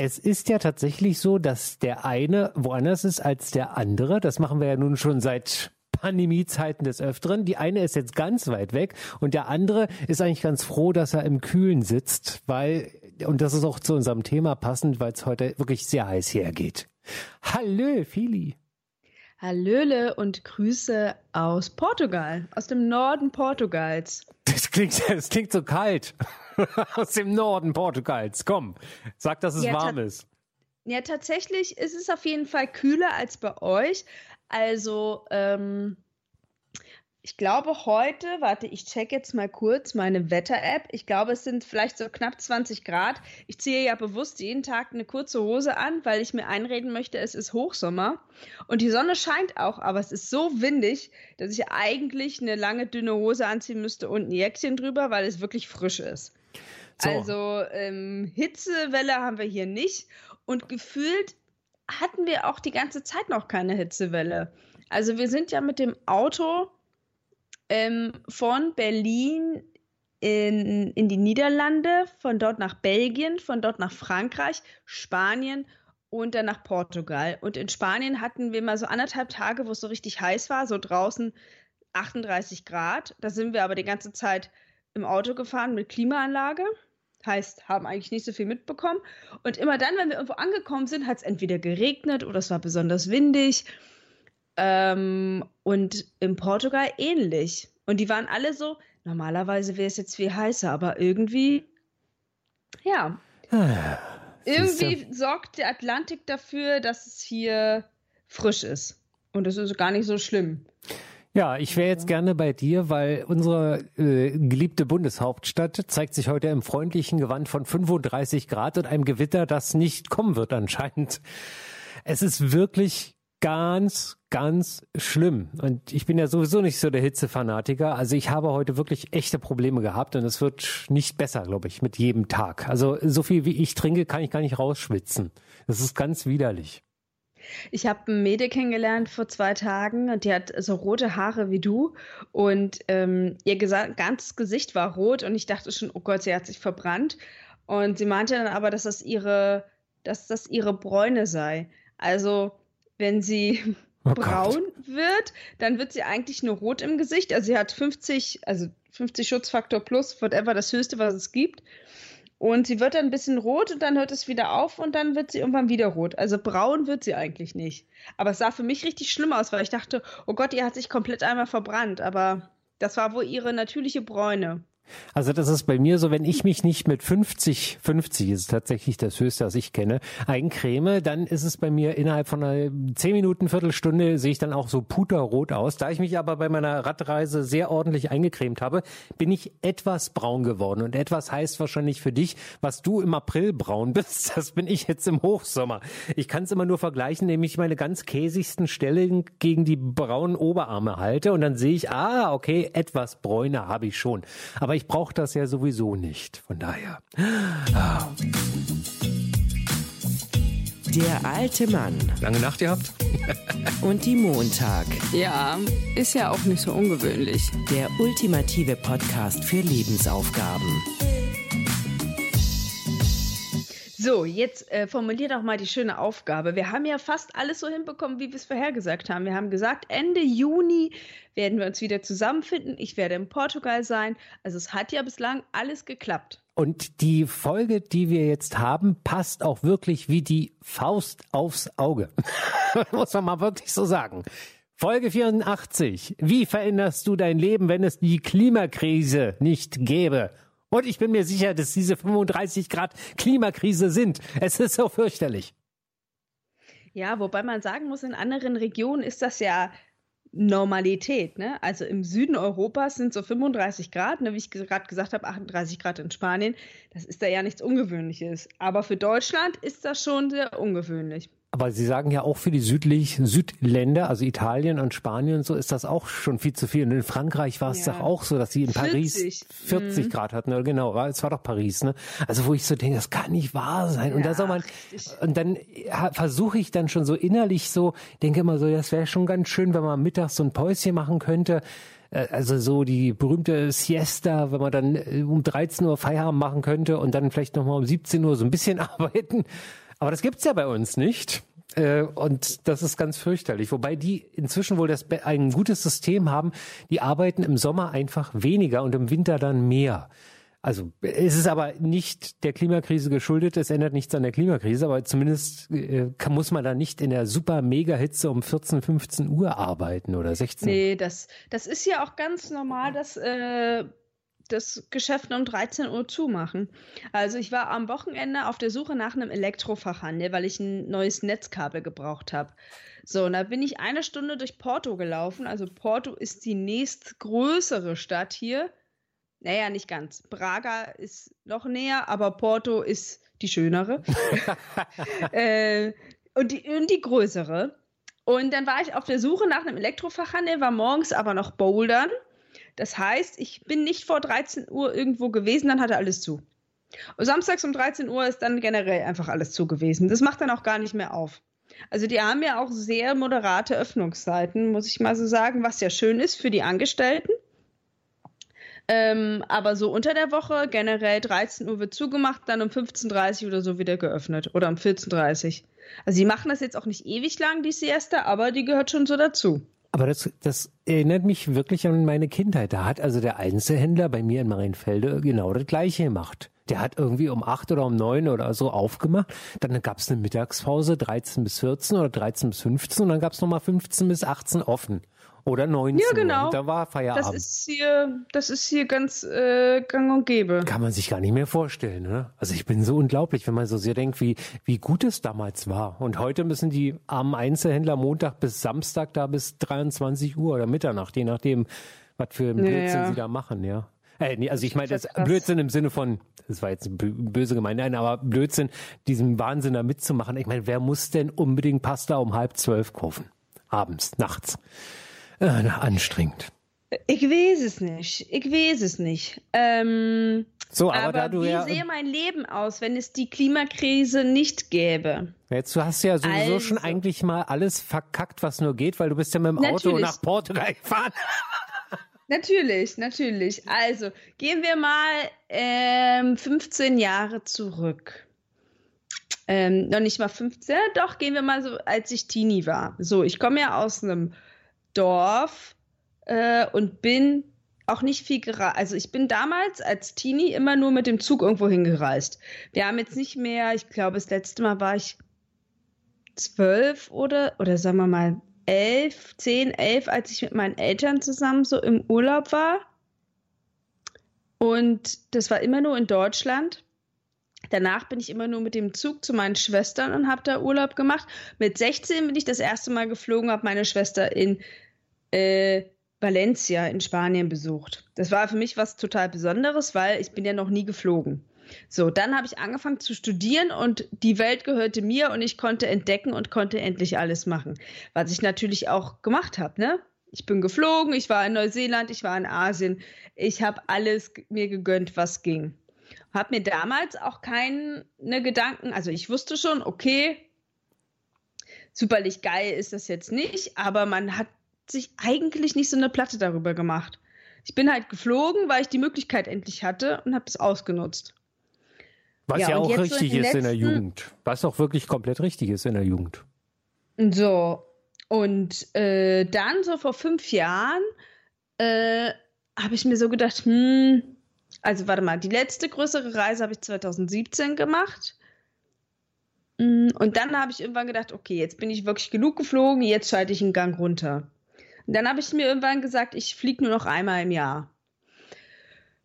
es ist ja tatsächlich so, dass der eine woanders ist als der andere. Das machen wir ja nun schon seit Pandemiezeiten des Öfteren. Die eine ist jetzt ganz weit weg und der andere ist eigentlich ganz froh, dass er im Kühlen sitzt, weil, und das ist auch zu unserem Thema passend, weil es heute wirklich sehr heiß hergeht. Hallo, Fili. Hallöle und Grüße aus Portugal, aus dem Norden Portugals. Das klingt, das klingt so kalt. aus dem Norden Portugals. Komm, sag, dass es ja, warm ist. Ja, tatsächlich ist es auf jeden Fall kühler als bei euch. Also, ähm, ich glaube heute, warte, ich check jetzt mal kurz meine Wetter-App. Ich glaube, es sind vielleicht so knapp 20 Grad. Ich ziehe ja bewusst jeden Tag eine kurze Hose an, weil ich mir einreden möchte, es ist Hochsommer. Und die Sonne scheint auch, aber es ist so windig, dass ich eigentlich eine lange, dünne Hose anziehen müsste und ein Jäckchen drüber, weil es wirklich frisch ist. So. Also ähm, Hitzewelle haben wir hier nicht. Und gefühlt hatten wir auch die ganze Zeit noch keine Hitzewelle. Also wir sind ja mit dem Auto ähm, von Berlin in, in die Niederlande, von dort nach Belgien, von dort nach Frankreich, Spanien und dann nach Portugal. Und in Spanien hatten wir mal so anderthalb Tage, wo es so richtig heiß war, so draußen 38 Grad. Da sind wir aber die ganze Zeit im Auto gefahren mit Klimaanlage. Heißt, haben eigentlich nicht so viel mitbekommen. Und immer dann, wenn wir irgendwo angekommen sind, hat es entweder geregnet oder es war besonders windig. Ähm, und in Portugal ähnlich. Und die waren alle so, normalerweise wäre es jetzt viel heißer, aber irgendwie, ja. Ah, irgendwie sorgt der Atlantik dafür, dass es hier frisch ist. Und das ist gar nicht so schlimm. Ja, ich wäre jetzt gerne bei dir, weil unsere äh, geliebte Bundeshauptstadt zeigt sich heute im freundlichen Gewand von 35 Grad und einem Gewitter, das nicht kommen wird anscheinend. Es ist wirklich ganz, ganz schlimm. Und ich bin ja sowieso nicht so der Hitzefanatiker. Also ich habe heute wirklich echte Probleme gehabt und es wird nicht besser, glaube ich, mit jedem Tag. Also so viel wie ich trinke, kann ich gar nicht rausschwitzen. Das ist ganz widerlich. Ich habe ein Mädel kennengelernt vor zwei Tagen und die hat so rote Haare wie du und ähm, ihr ganzes Gesicht war rot und ich dachte schon, oh Gott, sie hat sich verbrannt. Und sie meinte dann aber, dass das ihre, dass das ihre Bräune sei. Also wenn sie oh braun Gott. wird, dann wird sie eigentlich nur rot im Gesicht. Also sie hat 50, also 50 Schutzfaktor plus, whatever das höchste, was es gibt. Und sie wird dann ein bisschen rot und dann hört es wieder auf und dann wird sie irgendwann wieder rot. Also braun wird sie eigentlich nicht. Aber es sah für mich richtig schlimm aus, weil ich dachte, oh Gott, ihr hat sich komplett einmal verbrannt. Aber das war wohl ihre natürliche Bräune. Also das ist bei mir so, wenn ich mich nicht mit 50, 50 ist tatsächlich das höchste, was ich kenne, eincreme, dann ist es bei mir innerhalb von einer 10 Minuten, Viertelstunde sehe ich dann auch so puterrot aus. Da ich mich aber bei meiner Radreise sehr ordentlich eingecremt habe, bin ich etwas braun geworden. Und etwas heißt wahrscheinlich für dich, was du im April braun bist, das bin ich jetzt im Hochsommer. Ich kann es immer nur vergleichen, indem ich meine ganz käsigsten Stellen gegen die braunen Oberarme halte und dann sehe ich, ah, okay, etwas bräuner habe ich schon. Aber ich brauche das ja sowieso nicht. Von daher. Ah. Der alte Mann. Lange Nacht gehabt? Und die Montag. Ja, ist ja auch nicht so ungewöhnlich. Der ultimative Podcast für Lebensaufgaben. So, jetzt äh, formulier doch mal die schöne Aufgabe. Wir haben ja fast alles so hinbekommen, wie wir es vorhergesagt haben. Wir haben gesagt, Ende Juni werden wir uns wieder zusammenfinden. Ich werde in Portugal sein. Also es hat ja bislang alles geklappt. Und die Folge, die wir jetzt haben, passt auch wirklich wie die Faust aufs Auge. Muss man mal wirklich so sagen. Folge 84. Wie veränderst du dein Leben, wenn es die Klimakrise nicht gäbe? Und ich bin mir sicher, dass diese 35 Grad Klimakrise sind. Es ist so fürchterlich. Ja, wobei man sagen muss, in anderen Regionen ist das ja Normalität. Ne? Also im Süden Europas sind so 35 Grad, ne? wie ich gerade gesagt habe, 38 Grad in Spanien. Das ist da ja nichts Ungewöhnliches. Aber für Deutschland ist das schon sehr ungewöhnlich. Aber Sie sagen ja auch für die südlich, Südländer, also Italien und Spanien und so, ist das auch schon viel zu viel. Und in Frankreich war es ja. doch auch so, dass sie in 40. Paris 40 mhm. Grad hatten. Genau, es war doch Paris, ne? Also wo ich so denke, das kann nicht wahr sein. Ja, und da soll man, und dann versuche ich dann schon so innerlich so, denke immer so, das wäre schon ganz schön, wenn man mittags so ein Päuschen machen könnte äh, also so die berühmte Siesta, wenn man dann äh, um 13 Uhr Feierabend machen könnte und dann vielleicht nochmal um 17 Uhr so ein bisschen arbeiten. Aber das gibt's ja bei uns nicht. Äh, und das ist ganz fürchterlich. Wobei die inzwischen wohl das, ein gutes System haben. Die arbeiten im Sommer einfach weniger und im Winter dann mehr. Also es ist aber nicht der Klimakrise geschuldet, es ändert nichts an der Klimakrise, aber zumindest äh, kann, muss man da nicht in der super Mega-Hitze um 14, 15 Uhr arbeiten oder 16. Nee, das, das ist ja auch ganz normal, dass äh, das Geschäft um 13 Uhr zumachen. Also ich war am Wochenende auf der Suche nach einem Elektrofachhandel, weil ich ein neues Netzkabel gebraucht habe. So, und da bin ich eine Stunde durch Porto gelaufen. Also Porto ist die nächstgrößere Stadt hier naja, nicht ganz. Braga ist noch näher, aber Porto ist die schönere. äh, und, die, und die größere. Und dann war ich auf der Suche nach einem Elektrofachhandel, war morgens aber noch bouldern. Das heißt, ich bin nicht vor 13 Uhr irgendwo gewesen, dann hatte alles zu. Und samstags um 13 Uhr ist dann generell einfach alles zu gewesen. Das macht dann auch gar nicht mehr auf. Also die haben ja auch sehr moderate Öffnungszeiten, muss ich mal so sagen, was ja schön ist für die Angestellten. Ähm, aber so unter der Woche, generell 13 Uhr wird zugemacht, dann um 15.30 Uhr oder so wieder geöffnet. Oder um 14.30 Uhr. Also sie machen das jetzt auch nicht ewig lang, die Siesta, aber die gehört schon so dazu. Aber das, das erinnert mich wirklich an meine Kindheit. Da hat also der Einzelhändler bei mir in Marienfelde genau das Gleiche gemacht. Der hat irgendwie um acht oder um neun oder so aufgemacht. Dann gab es eine Mittagspause, 13 bis 14 oder 13 bis 15 und dann gab es nochmal 15 bis 18 offen. Oder 19 ja, genau. Und da war Feierabend. Das ist hier, das ist hier ganz äh, gang und gäbe. Kann man sich gar nicht mehr vorstellen. Ne? Also ich bin so unglaublich, wenn man so sehr denkt, wie, wie gut es damals war. Und heute müssen die armen Einzelhändler Montag bis Samstag da bis 23 Uhr oder Mitternacht, je nachdem, was für ein Blödsinn ja, ja. sie da machen, ja. Äh, nee, also ich meine, das, das Blödsinn im Sinne von, das war jetzt böse gemeint, nein, aber Blödsinn, diesen Wahnsinn da mitzumachen. Ich meine, wer muss denn unbedingt Pasta um halb zwölf kaufen? Abends, nachts. Äh, anstrengend. Ich weiß es nicht. Ich weiß es nicht. Ähm, so, aber, aber da du wie ja. sähe mein Leben aus, wenn es die Klimakrise nicht gäbe? Jetzt du hast ja sowieso also. schon eigentlich mal alles verkackt, was nur geht, weil du bist ja mit dem natürlich. Auto nach Portugal gefahren. natürlich, natürlich. Also gehen wir mal ähm, 15 Jahre zurück. Ähm, noch nicht mal 15, doch gehen wir mal so, als ich Teenie war. So, ich komme ja aus einem Dorf äh, und bin auch nicht viel gereist. Also ich bin damals als Teenie immer nur mit dem Zug irgendwo hingereist. Wir haben jetzt nicht mehr, ich glaube, das letzte Mal war ich zwölf oder, oder sagen wir mal elf, zehn, elf, als ich mit meinen Eltern zusammen so im Urlaub war. Und das war immer nur in Deutschland. Danach bin ich immer nur mit dem Zug zu meinen Schwestern und habe da Urlaub gemacht. Mit 16 bin ich das erste Mal geflogen, habe meine Schwester in äh, Valencia in Spanien besucht. Das war für mich was total Besonderes, weil ich bin ja noch nie geflogen. So, dann habe ich angefangen zu studieren und die Welt gehörte mir und ich konnte entdecken und konnte endlich alles machen. Was ich natürlich auch gemacht habe, ne? Ich bin geflogen, ich war in Neuseeland, ich war in Asien. Ich habe alles mir gegönnt, was ging. Habe mir damals auch keine Gedanken, also ich wusste schon, okay, superlich geil ist das jetzt nicht, aber man hat sich eigentlich nicht so eine Platte darüber gemacht. Ich bin halt geflogen, weil ich die Möglichkeit endlich hatte und habe es ausgenutzt. Was ja, ja auch richtig so ist in der Jugend. Was auch wirklich komplett richtig ist in der Jugend. So. Und äh, dann, so vor fünf Jahren, äh, habe ich mir so gedacht, hm, also warte mal, die letzte größere Reise habe ich 2017 gemacht. Hm, und dann habe ich irgendwann gedacht, okay, jetzt bin ich wirklich genug geflogen, jetzt schalte ich einen Gang runter. Und dann habe ich mir irgendwann gesagt, ich fliege nur noch einmal im Jahr.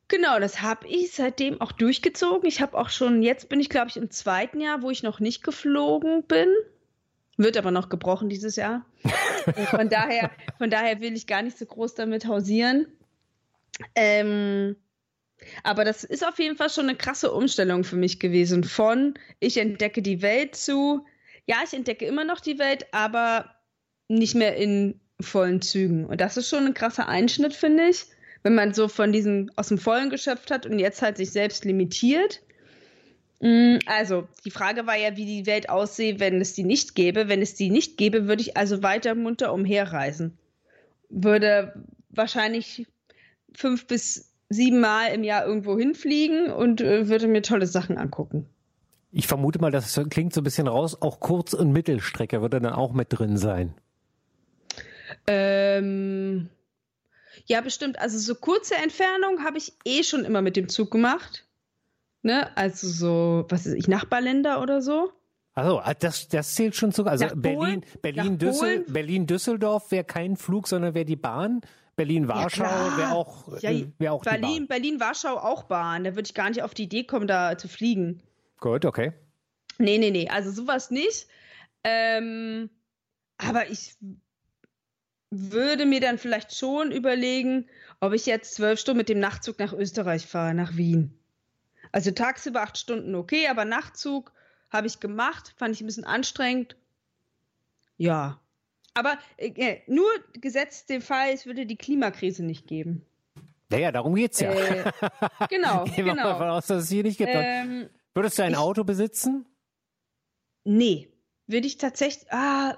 Genau, das habe ich seitdem auch durchgezogen. Ich habe auch schon, jetzt bin ich glaube ich im zweiten Jahr, wo ich noch nicht geflogen bin. Wird aber noch gebrochen dieses Jahr. von, daher, von daher will ich gar nicht so groß damit hausieren. Ähm, aber das ist auf jeden Fall schon eine krasse Umstellung für mich gewesen. Von ich entdecke die Welt zu, ja, ich entdecke immer noch die Welt, aber nicht mehr in vollen Zügen. Und das ist schon ein krasser Einschnitt, finde ich, wenn man so von diesem aus dem Vollen geschöpft hat und jetzt halt sich selbst limitiert. Mm, also, die Frage war ja, wie die Welt aussehe, wenn es die nicht gäbe. Wenn es die nicht gäbe, würde ich also weiter munter umherreisen. Würde wahrscheinlich fünf bis sieben Mal im Jahr irgendwo hinfliegen und äh, würde mir tolle Sachen angucken. Ich vermute mal, das klingt so ein bisschen raus, auch Kurz- und Mittelstrecke würde dann auch mit drin sein. Ähm, ja, bestimmt. Also so kurze Entfernung habe ich eh schon immer mit dem Zug gemacht. Ne? Also so, was weiß ich, Nachbarländer oder so. Also das, das zählt schon sogar. Also Nach Berlin, Polen? Berlin, Düssel? Berlin, Düsseldorf wäre kein Flug, sondern wäre die Bahn. Berlin, Warschau klar. wäre auch, Ja, äh, wär auch die Berlin, Bahn. Berlin, Warschau auch Bahn. Da würde ich gar nicht auf die Idee kommen, da zu fliegen. Gut, okay. Nee, nee, nee, also sowas nicht. Ähm, aber ich würde mir dann vielleicht schon überlegen, ob ich jetzt zwölf Stunden mit dem Nachtzug nach Österreich fahre, nach Wien. Also tagsüber acht Stunden okay, aber Nachtzug habe ich gemacht, fand ich ein bisschen anstrengend. Ja. Aber äh, nur gesetzt den Fall, es würde die Klimakrise nicht geben. Naja, darum geht's ja. Äh, genau, Gehen wir mal davon genau. aus, dass es hier nicht gibt. Ähm, Würdest du ein ich- Auto besitzen? Nee, würde ich tatsächlich. Ah,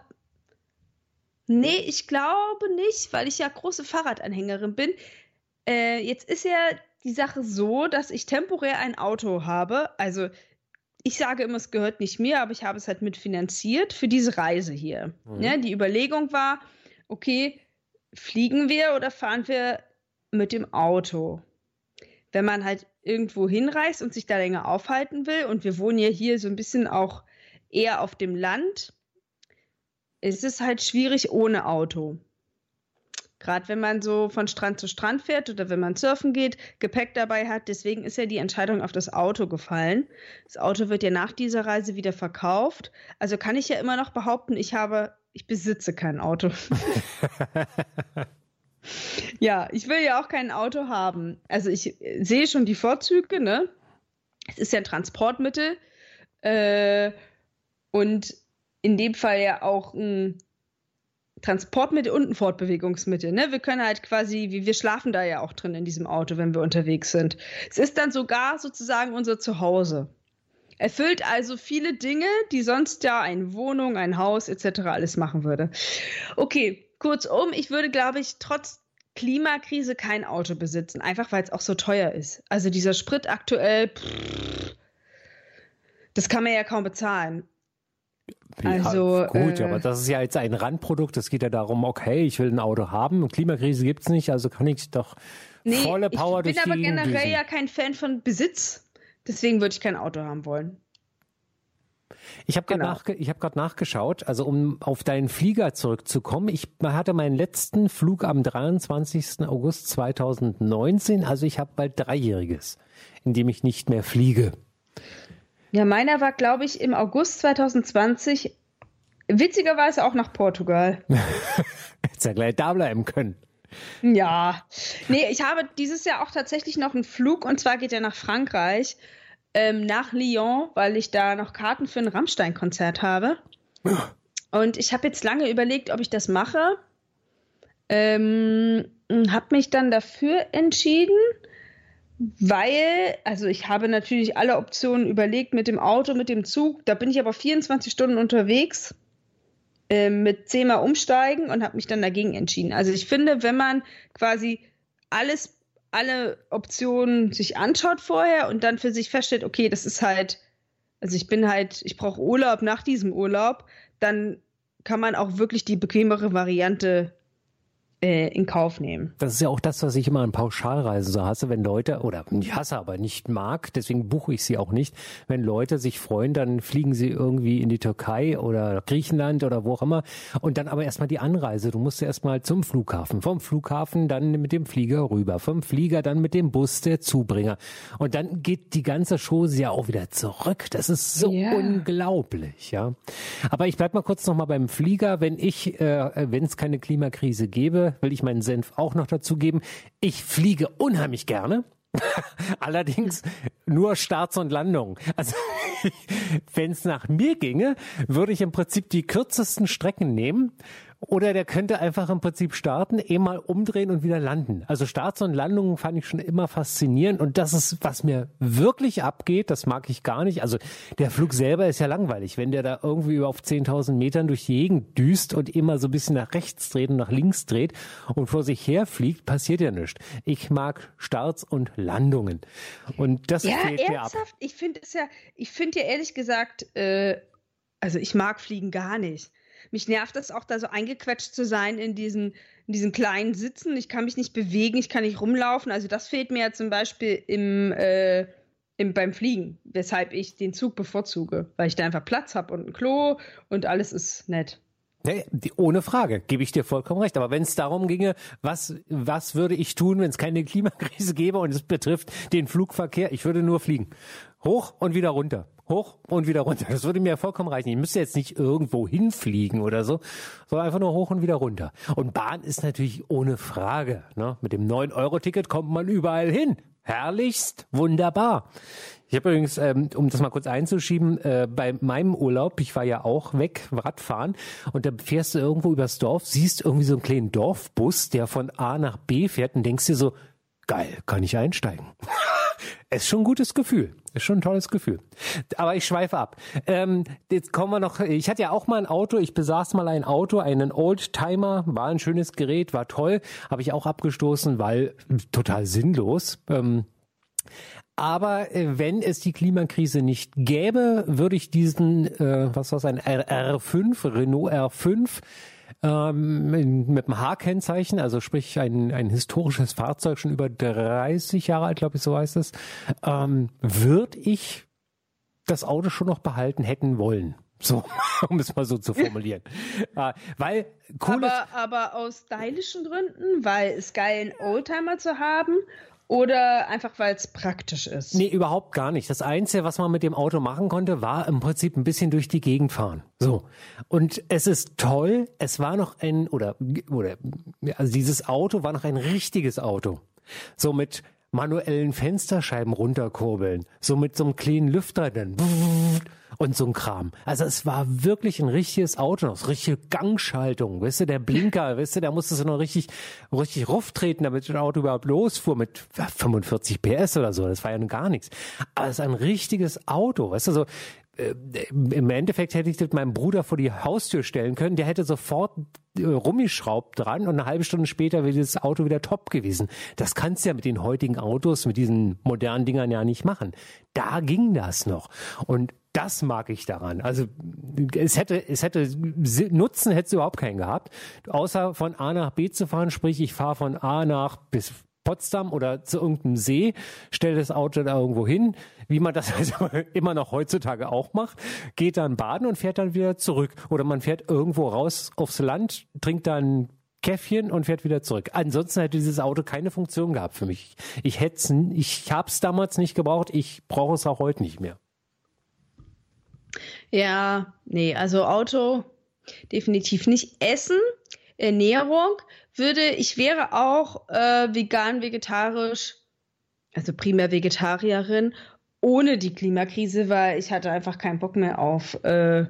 nee, ich glaube nicht, weil ich ja große Fahrradanhängerin bin. Äh, jetzt ist ja die Sache so, dass ich temporär ein Auto habe. Also, ich sage immer, es gehört nicht mir, aber ich habe es halt mitfinanziert für diese Reise hier. Mhm. Ja, die Überlegung war, okay, fliegen wir oder fahren wir mit dem Auto? Wenn man halt irgendwo hinreist und sich da länger aufhalten will, und wir wohnen ja hier so ein bisschen auch eher auf dem Land, ist es halt schwierig ohne Auto. Gerade wenn man so von Strand zu Strand fährt oder wenn man surfen geht, Gepäck dabei hat. Deswegen ist ja die Entscheidung auf das Auto gefallen. Das Auto wird ja nach dieser Reise wieder verkauft. Also kann ich ja immer noch behaupten, ich habe, ich besitze kein Auto. ja, ich will ja auch kein Auto haben. Also ich äh, sehe schon die Vorzüge, ne? Es ist ja ein Transportmittel. Äh, und in dem Fall ja auch ein Transportmittel und ein Fortbewegungsmittel. Ne? Wir können halt quasi, wir schlafen da ja auch drin in diesem Auto, wenn wir unterwegs sind. Es ist dann sogar sozusagen unser Zuhause. Erfüllt also viele Dinge, die sonst ja eine Wohnung, ein Haus etc. alles machen würde. Okay, kurzum, ich würde, glaube ich, trotz Klimakrise kein Auto besitzen, einfach weil es auch so teuer ist. Also dieser Sprit aktuell, pff, das kann man ja kaum bezahlen. Also, ja, gut, äh, aber das ist ja jetzt ein Randprodukt. Es geht ja darum, okay, ich will ein Auto haben Klimakrise gibt's nicht, also kann ich doch volle Power ich bin durch aber die generell düsen. ja kein Fan von Besitz. Deswegen würde ich kein Auto haben wollen. Ich habe gerade Genau. nachge ich hab grad nachgeschaut, also um auf deinen Flieger zurückzukommen. Ich hatte meinen letzten Flug am 23. August 2019, also ich habe bald Dreijähriges, in dem ich nicht mehr fliege. Ja, meiner war, glaube ich, im August 2020, witzigerweise auch nach Portugal. Hätte ja gleich da bleiben können. Ja. Nee, ich habe dieses Jahr auch tatsächlich noch einen Flug und zwar geht er nach Frankreich, ähm, nach Lyon, weil ich da noch Karten für ein Rammstein-Konzert habe. Und ich habe jetzt lange überlegt, ob ich das mache. Ähm, habe mich dann dafür entschieden, weil, also ich habe natürlich alle Optionen überlegt mit dem Auto, mit dem Zug. Da bin ich aber 24 Stunden unterwegs ähm, mit zehnmal umsteigen und habe mich dann dagegen entschieden. Also ich finde, wenn man quasi alles, alle Optionen sich anschaut vorher und dann für sich feststellt, okay, das ist halt, also ich bin halt, ich brauche Urlaub nach diesem Urlaub, dann kann man auch wirklich die bequemere Variante äh, in Kauf nehmen. Das ist ja auch das, was ich immer an Pauschalreisen so hasse, wenn Leute, oder ich hasse aber nicht mag, deswegen buche ich sie auch nicht, wenn Leute sich freuen, dann fliegen sie irgendwie in die Türkei oder Griechenland oder wo auch immer und dann aber erstmal die Anreise. Du musst ja erstmal zum Flughafen, vom Flughafen dann mit dem Flieger rüber, vom Flieger dann mit dem Bus der Zubringer und dann geht die ganze Chose ja auch wieder zurück. Das ist so Ja. unglaublich, ja. Aber ich bleib mal kurz nochmal beim Flieger, wenn ich, äh, wenn es keine Klimakrise gäbe, will ich meinen Senf auch noch dazu geben. Ich fliege unheimlich gerne. Allerdings nur Starts und Landungen. Also wenn es nach mir ginge, würde ich im Prinzip die kürzesten Strecken nehmen Oder der könnte einfach im Prinzip starten, eh mal umdrehen und wieder landen. Also Starts und Landungen fand ich schon immer faszinierend und das ist, was mir wirklich abgeht, das mag ich gar nicht. Also der Flug selber ist ja langweilig, wenn der da irgendwie auf 10.000 Metern durch die Gegend düst und immer so ein bisschen nach rechts dreht und nach links dreht und vor sich her fliegt, passiert ja nichts. Ich mag Starts und Landungen und das ja, fehlt ernsthaft? mir ab. Ich finde es ja, ich finde ja ehrlich gesagt, äh, also ich mag Fliegen gar nicht. Mich nervt das auch, da so eingequetscht zu sein in diesen, in diesen kleinen Sitzen. Ich kann mich nicht bewegen, ich kann nicht rumlaufen. Also das fehlt mir ja zum Beispiel im, äh, im, beim Fliegen, weshalb ich den Zug bevorzuge, weil ich da einfach Platz habe und ein Klo und alles ist nett. Nee, ohne Frage, gebe ich dir vollkommen recht. Aber wenn es darum ginge, was, was würde ich tun, wenn es keine Klimakrise gäbe und es betrifft den Flugverkehr, ich würde nur fliegen. Hoch und wieder runter. Hoch und wieder runter. Das würde mir vollkommen reichen. Ich müsste jetzt nicht irgendwo hinfliegen oder so, sondern einfach nur hoch und wieder runter. Und Bahn ist natürlich ohne Frage. Ne? Mit dem 9-Euro-Ticket kommt man überall hin. Herrlichst, wunderbar. Ich habe übrigens, ähm, um das mal kurz einzuschieben, äh, bei meinem Urlaub, ich war ja auch weg, Radfahren, und da fährst du irgendwo übers Dorf, siehst irgendwie so einen kleinen Dorfbus, der von A nach B fährt und denkst dir so, geil, kann ich einsteigen. ist schon ein gutes Gefühl. Ist schon ein tolles Gefühl. Aber ich schweife ab. Ähm, jetzt kommen wir noch. Ich hatte ja auch mal ein Auto. Ich besaß mal ein Auto, einen Oldtimer. War ein schönes Gerät, war toll. Habe ich auch abgestoßen, weil total sinnlos. Ähm, aber äh, wenn es die Klimakrise nicht gäbe, würde ich diesen, äh, was war es, ein R5, Renault R5, ähm, mit einem H-Kennzeichen, also sprich ein, ein historisches Fahrzeug, schon über 30 Jahre alt, glaube ich, so heißt es, ähm, würde ich das Auto schon noch behalten hätten wollen. So, um es mal so zu formulieren. äh, weil cool aber, aber aus stylischen Gründen, weil es geil, einen Oldtimer zu haben oder einfach, weil es praktisch ist? Nee, überhaupt gar nicht. Das Einzige, was man mit dem Auto machen konnte, war im Prinzip ein bisschen durch die Gegend fahren. So. Und es ist toll. Es war noch ein, oder, oder, also dieses Auto war noch ein richtiges Auto. So mit manuellen Fensterscheiben runterkurbeln. So mit so einem kleinen Lüfter dann und so ein Kram. Also es war wirklich ein richtiges Auto, noch richtige Gangschaltung, weißt du, der Blinker, weißt du, da musstest du noch richtig, richtig ruff treten, damit das Auto überhaupt losfuhr mit 45 PS oder so. Das war ja nun gar nichts. Aber es ist ein richtiges Auto, weißt du, so, äh, im Endeffekt hätte ich das meinem Bruder vor die Haustür stellen können. Der hätte sofort äh, rumgeschraubt dran und eine halbe Stunde später wäre das Auto wieder top gewesen. Das kannst du ja mit den heutigen Autos, mit diesen modernen Dingern ja nicht machen. Da ging das noch. Und das mag ich daran. Also es hätte, es hätte Nutzen hätte es überhaupt keinen gehabt, außer von A nach B zu fahren. Sprich, ich fahre von A nach bis Potsdam oder zu irgendeinem See, stelle das Auto da irgendwo hin, wie man das also immer noch heutzutage auch macht, geht dann baden und fährt dann wieder zurück. Oder man fährt irgendwo raus aufs Land, trinkt dann Käffchen und fährt wieder zurück. Ansonsten hätte dieses Auto keine Funktion gehabt für mich. Ich hätte ich habe es damals nicht gebraucht, ich brauche es auch heute nicht mehr. Ja, nee, also Auto definitiv nicht. Essen, Ernährung würde, ich wäre auch äh, vegan, vegetarisch, also primär Vegetarierin, ohne die Klimakrise, weil ich hatte einfach keinen Bock mehr auf äh,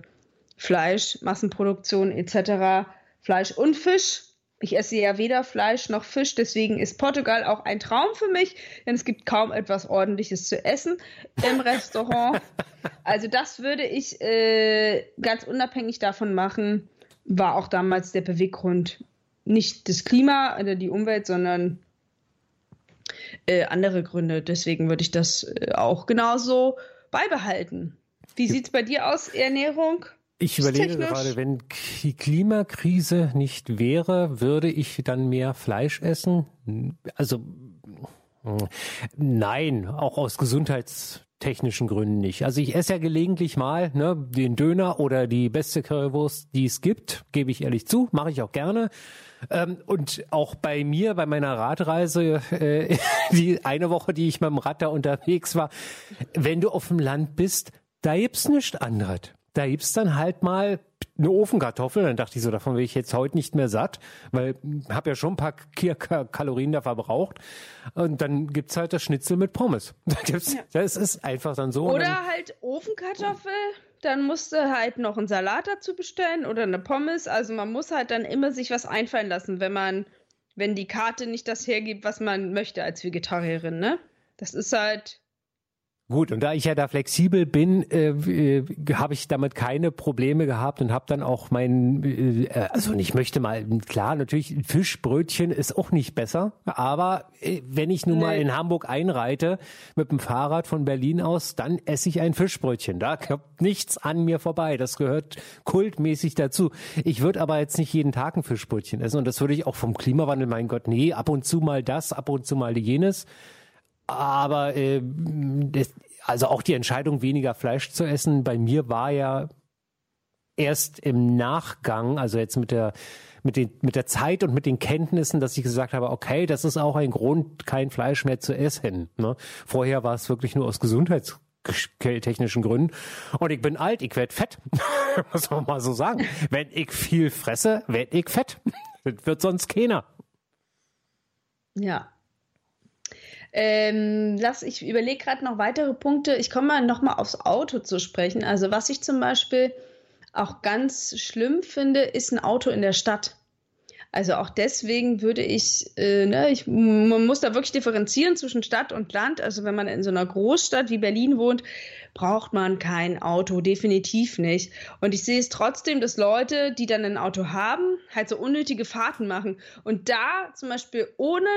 Fleisch, Massenproduktion etc. Fleisch und Fisch. Ich esse ja weder Fleisch noch Fisch, deswegen ist Portugal auch ein Traum für mich, denn es gibt kaum etwas Ordentliches zu essen im Restaurant. also das würde ich äh, ganz unabhängig davon machen, war auch damals der Beweggrund nicht das Klima oder die Umwelt, sondern äh, andere Gründe. Deswegen würde ich das äh, auch genauso beibehalten. Wie sieht es bei dir aus, Ernährung? Ich überlege technisch. gerade, wenn die Klimakrise nicht wäre, würde ich dann mehr Fleisch essen? Also nein, auch aus gesundheitstechnischen Gründen nicht. Also ich esse ja gelegentlich mal ne, den Döner oder die beste Currywurst, die es gibt, gebe ich ehrlich zu, mache ich auch gerne. Ähm, und auch bei mir, bei meiner Radreise, äh, die eine Woche, die ich mit dem Rad da unterwegs war, wenn du auf dem Land bist, da gibt's nichts anderes. Da gibt's dann halt mal eine Ofenkartoffel. Dann dachte ich so, davon will ich jetzt heute nicht mehr satt, weil habe ja schon ein paar Kalorien da verbraucht. Und dann gibt's halt das Schnitzel mit Pommes. Da gibt's, ja. Das ist einfach dann so. Oder dann, halt Ofenkartoffel. Dann musst du halt noch einen Salat dazu bestellen oder eine Pommes. Also man muss halt dann immer sich was einfallen lassen, wenn man, wenn die Karte nicht das hergibt, was man möchte als Vegetarierin, ne? Das ist halt Gut, und da ich ja da flexibel bin, äh, äh, habe ich damit keine Probleme gehabt und habe dann auch mein, äh, also ich möchte mal, klar, natürlich Fischbrötchen ist auch nicht besser, aber äh, wenn ich nun nee. mal in Hamburg einreite mit dem Fahrrad von Berlin aus, dann esse ich ein Fischbrötchen. Da kommt nichts an mir vorbei. Das gehört kultmäßig dazu. Ich würde aber jetzt nicht jeden Tag ein Fischbrötchen essen und das würde ich auch vom Klimawandel, mein Gott, nee, ab und zu mal das, ab und zu mal jenes. Aber äh, das, also auch die Entscheidung, weniger Fleisch zu essen, bei mir war ja erst im Nachgang, also jetzt mit der mit, den, mit der Zeit und mit den Kenntnissen, dass ich gesagt habe, okay, das ist auch ein Grund, kein Fleisch mehr zu essen. Ne? Vorher war es wirklich nur aus gesundheitstechnischen Gründen. Und ich bin alt, ich werd fett. Muss man mal so sagen. Wenn ich viel fresse, werd ich fett. Das wird sonst keiner. Ja, ähm, lass, ich überlege gerade noch weitere Punkte. Ich komme mal nochmal aufs Auto zu sprechen. Also was ich zum Beispiel auch ganz schlimm finde, ist ein Auto in der Stadt. Also auch deswegen würde ich, äh, ne, ich, man muss da wirklich differenzieren zwischen Stadt und Land. Also wenn man in so einer Großstadt wie Berlin wohnt, braucht man kein Auto, definitiv nicht. Und ich sehe es trotzdem, dass Leute, die dann ein Auto haben, halt so unnötige Fahrten machen. Und da zum Beispiel ohne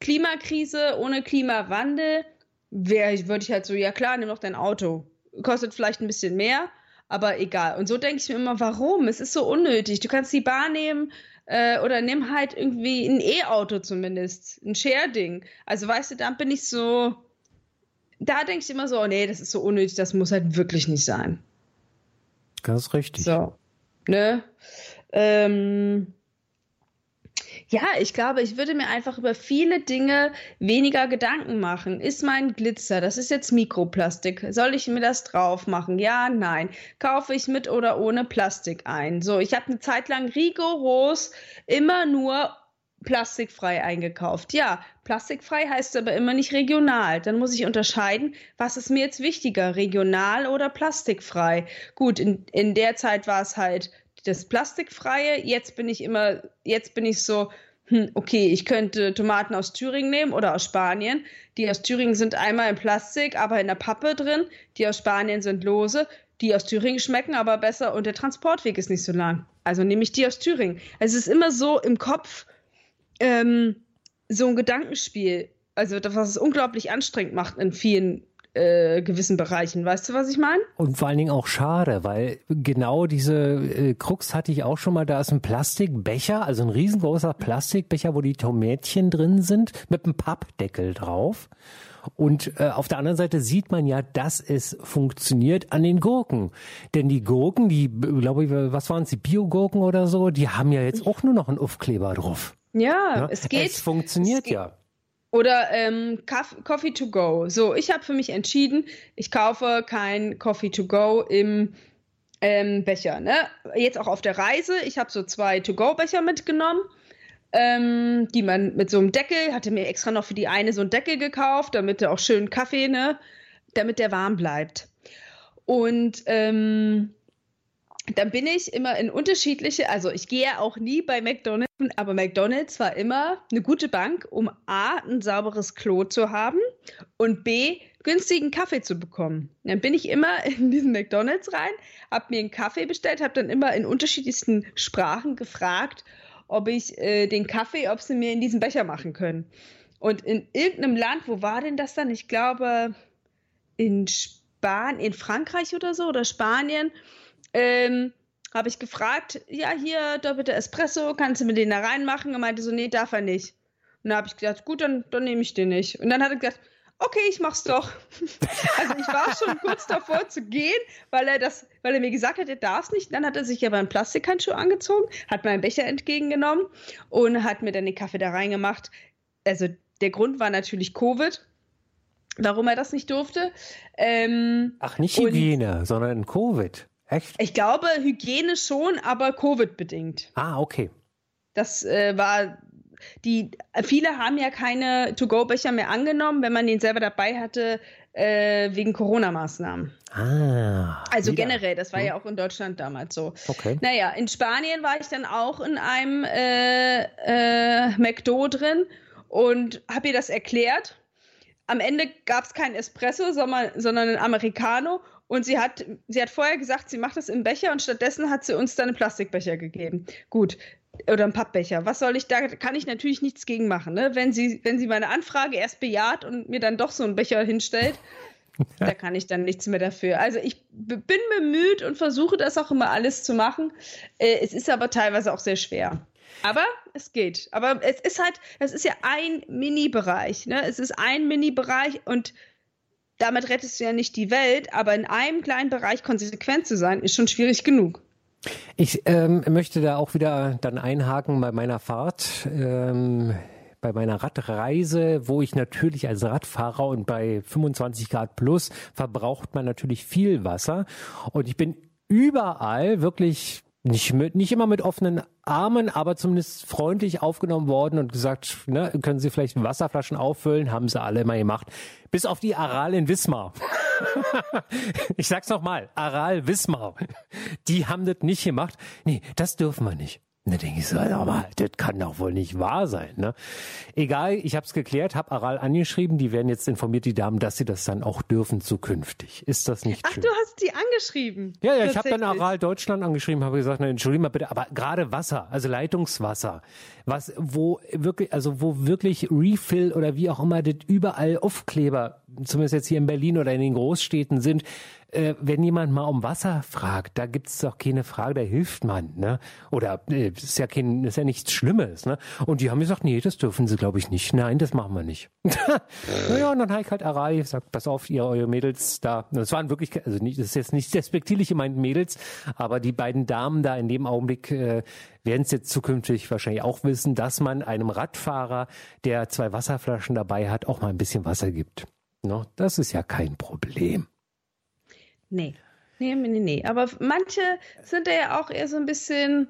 Klimakrise, ohne Klimawandel, würde ich halt so, ja klar, nimm doch dein Auto. Kostet vielleicht ein bisschen mehr, aber egal. Und so denke ich mir immer, warum? Es ist so unnötig. Du kannst die Bahn nehmen äh, oder nimm halt irgendwie ein E-Auto zumindest, ein Share-Ding. Also weißt du, dann bin ich so, da denke ich immer so, oh nee, das ist so unnötig, das muss halt wirklich nicht sein. Ganz richtig. So, ne? Ähm, ja, ich glaube, ich würde mir einfach über viele Dinge weniger Gedanken machen. Ist mein Glitzer, das ist jetzt Mikroplastik. Soll ich mir das drauf machen? Ja, nein. Kaufe ich mit oder ohne Plastik ein? So, ich habe eine Zeit lang rigoros immer nur plastikfrei eingekauft. Ja, plastikfrei heißt aber immer nicht regional. Dann muss ich unterscheiden, was ist mir jetzt wichtiger, regional oder plastikfrei. Gut, in, in der Zeit war es halt das Plastikfreie. Jetzt bin ich immer, jetzt bin ich so, hm, okay, ich könnte Tomaten aus Thüringen nehmen oder aus Spanien. Die aus Thüringen sind einmal in Plastik, aber in der Pappe drin. Die aus Spanien sind lose. Die aus Thüringen schmecken aber besser und der Transportweg ist nicht so lang. Also nehme ich die aus Thüringen. Es ist immer so im Kopf ähm, so ein Gedankenspiel. Also was es unglaublich anstrengend macht in vielen äh, gewissen Bereichen. Weißt du, was ich meine? Und vor allen Dingen auch schade, weil genau diese äh, Krux hatte ich auch schon mal. Da ist ein Plastikbecher, also ein riesengroßer Plastikbecher, wo die Tomätchen drin sind, mit einem Pappdeckel drauf. Und äh, auf der anderen Seite sieht man ja, dass es funktioniert an den Gurken. Denn die Gurken, die, glaube ich, was waren es, die Biogurken oder so, die haben ja jetzt auch nur noch einen Aufkleber drauf. Ja, ja? es geht. Es funktioniert es geht, ja. Oder ähm, Coffee to go. So, ich habe für mich entschieden, ich kaufe kein Coffee to go im ähm, Becher. Ne? Jetzt auch auf der Reise. Ich habe so zwei To-Go-Becher mitgenommen, ähm, die man mit so einem Deckel, hatte mir extra noch für die eine so einen Deckel gekauft, damit der auch schön Kaffee, ne, damit der warm bleibt. Und ähm, dann bin ich immer in unterschiedliche, also ich gehe auch nie bei McDonald's, aber McDonald's war immer eine gute Bank, um A, ein sauberes Klo zu haben und B, günstigen Kaffee zu bekommen. Dann bin ich immer in diesen McDonald's rein, habe mir einen Kaffee bestellt, habe dann immer in unterschiedlichsten Sprachen gefragt, ob ich äh, den Kaffee, ob sie mir in diesen Becher machen können. Und in irgendeinem Land, wo war denn das dann? Ich glaube in Spanien, in Frankreich oder so oder Spanien ähm, habe ich gefragt, ja, hier, doppelte Espresso, kannst du mir den da reinmachen? Er meinte so, nee, darf er nicht. Und dann habe ich gesagt, gut, dann, dann nehme ich den nicht. Und dann hat er gesagt, okay, ich mach's doch. also ich war schon kurz davor zu gehen, weil er das, weil er mir gesagt hat, er darf's nicht. Dann hat er sich aber einen Plastikhandschuh angezogen, hat meinen Becher entgegengenommen und hat mir dann den Kaffee da reingemacht. Also der Grund war natürlich Covid. Warum er das nicht durfte. Ähm, Ach, nicht Hygiene, sondern Covid. Echt? Ich glaube, Hygiene schon, aber Covid-bedingt. Ah, okay. Das äh, war die viele haben ja keine To-Go-Becher mehr angenommen, wenn man den selber dabei hatte, äh, wegen Corona-Maßnahmen. Ah. Also wieder. generell, das war Hm. ja auch in Deutschland damals so. Okay. Naja, in Spanien war ich dann auch in einem äh, äh, McDo drin und habe ihr das erklärt. Am Ende gab es kein Espresso, sondern, sondern ein Americano. Und sie hat, sie hat vorher gesagt, sie macht das im Becher und stattdessen hat sie uns dann einen Plastikbecher gegeben. Gut. Oder einen Pappbecher. Was soll ich da? Kann ich natürlich nichts gegen machen. Ne? Wenn, sie, wenn sie meine Anfrage erst bejaht und mir dann doch so einen Becher hinstellt, da kann ich dann nichts mehr dafür. Also ich bin bemüht und versuche das auch immer alles zu machen. Äh, es ist aber teilweise auch sehr schwer. Aber es geht. Aber es ist halt, es ist ja ein Mini-Bereich. Ne? Es ist ein Mini-Bereich und damit rettest du ja nicht die Welt, aber in einem kleinen Bereich konsequent zu sein, ist schon schwierig genug. Ich ähm, möchte da auch wieder dann einhaken bei meiner Fahrt. Ähm, bei meiner Radreise, wo ich natürlich als Radfahrer und bei 25 Grad plus verbraucht man natürlich viel Wasser. Und ich bin überall wirklich nicht, mit, nicht immer mit offenen Armen, aber zumindest freundlich aufgenommen worden und gesagt, ne, können Sie vielleicht Wasserflaschen auffüllen? Haben sie alle immer gemacht. Bis auf die Aral in Wismar. ich sag's nochmal, Aral Wismar. Die haben das nicht gemacht. Nee, das dürfen wir nicht. Und da denke ich so, mal, das kann doch wohl nicht wahr sein. Ne? Egal, ich habe es geklärt, habe Aral angeschrieben, die werden jetzt informiert, die Damen, dass sie das dann auch dürfen zukünftig. Ist das nicht Ach, schön? du hast die angeschrieben. Ja, ja, ich habe dann. Aral Deutschland angeschrieben, habe gesagt, na, entschuldigung mal bitte, aber gerade Wasser, also Leitungswasser, was, wo wirklich, also wo wirklich Refill oder wie auch immer das überall Aufkleber, zumindest jetzt hier in Berlin oder in den Großstädten sind, äh, wenn jemand mal um Wasser fragt, da gibt's doch keine Frage, da hilft man, ne? Oder äh, ist ja kein, ist ja nichts Schlimmes, ne? Und die haben gesagt, nee, das dürfen sie, glaube ich, nicht. Nein, das machen wir nicht. naja, und dann habe ich halt Aral gesagt, pass auf, ihr eure Mädels da. Das waren wirklich, also nicht, das ist jetzt nicht despektierlich gemeint Mädels, aber die beiden Damen da in dem Augenblick äh, werden es jetzt zukünftig wahrscheinlich auch wissen, dass man einem Radfahrer, der zwei Wasserflaschen dabei hat, auch mal ein bisschen Wasser gibt. No, das ist ja kein Problem. Nee. Nee, nee, nee. Aber manche sind da ja auch eher so ein bisschen.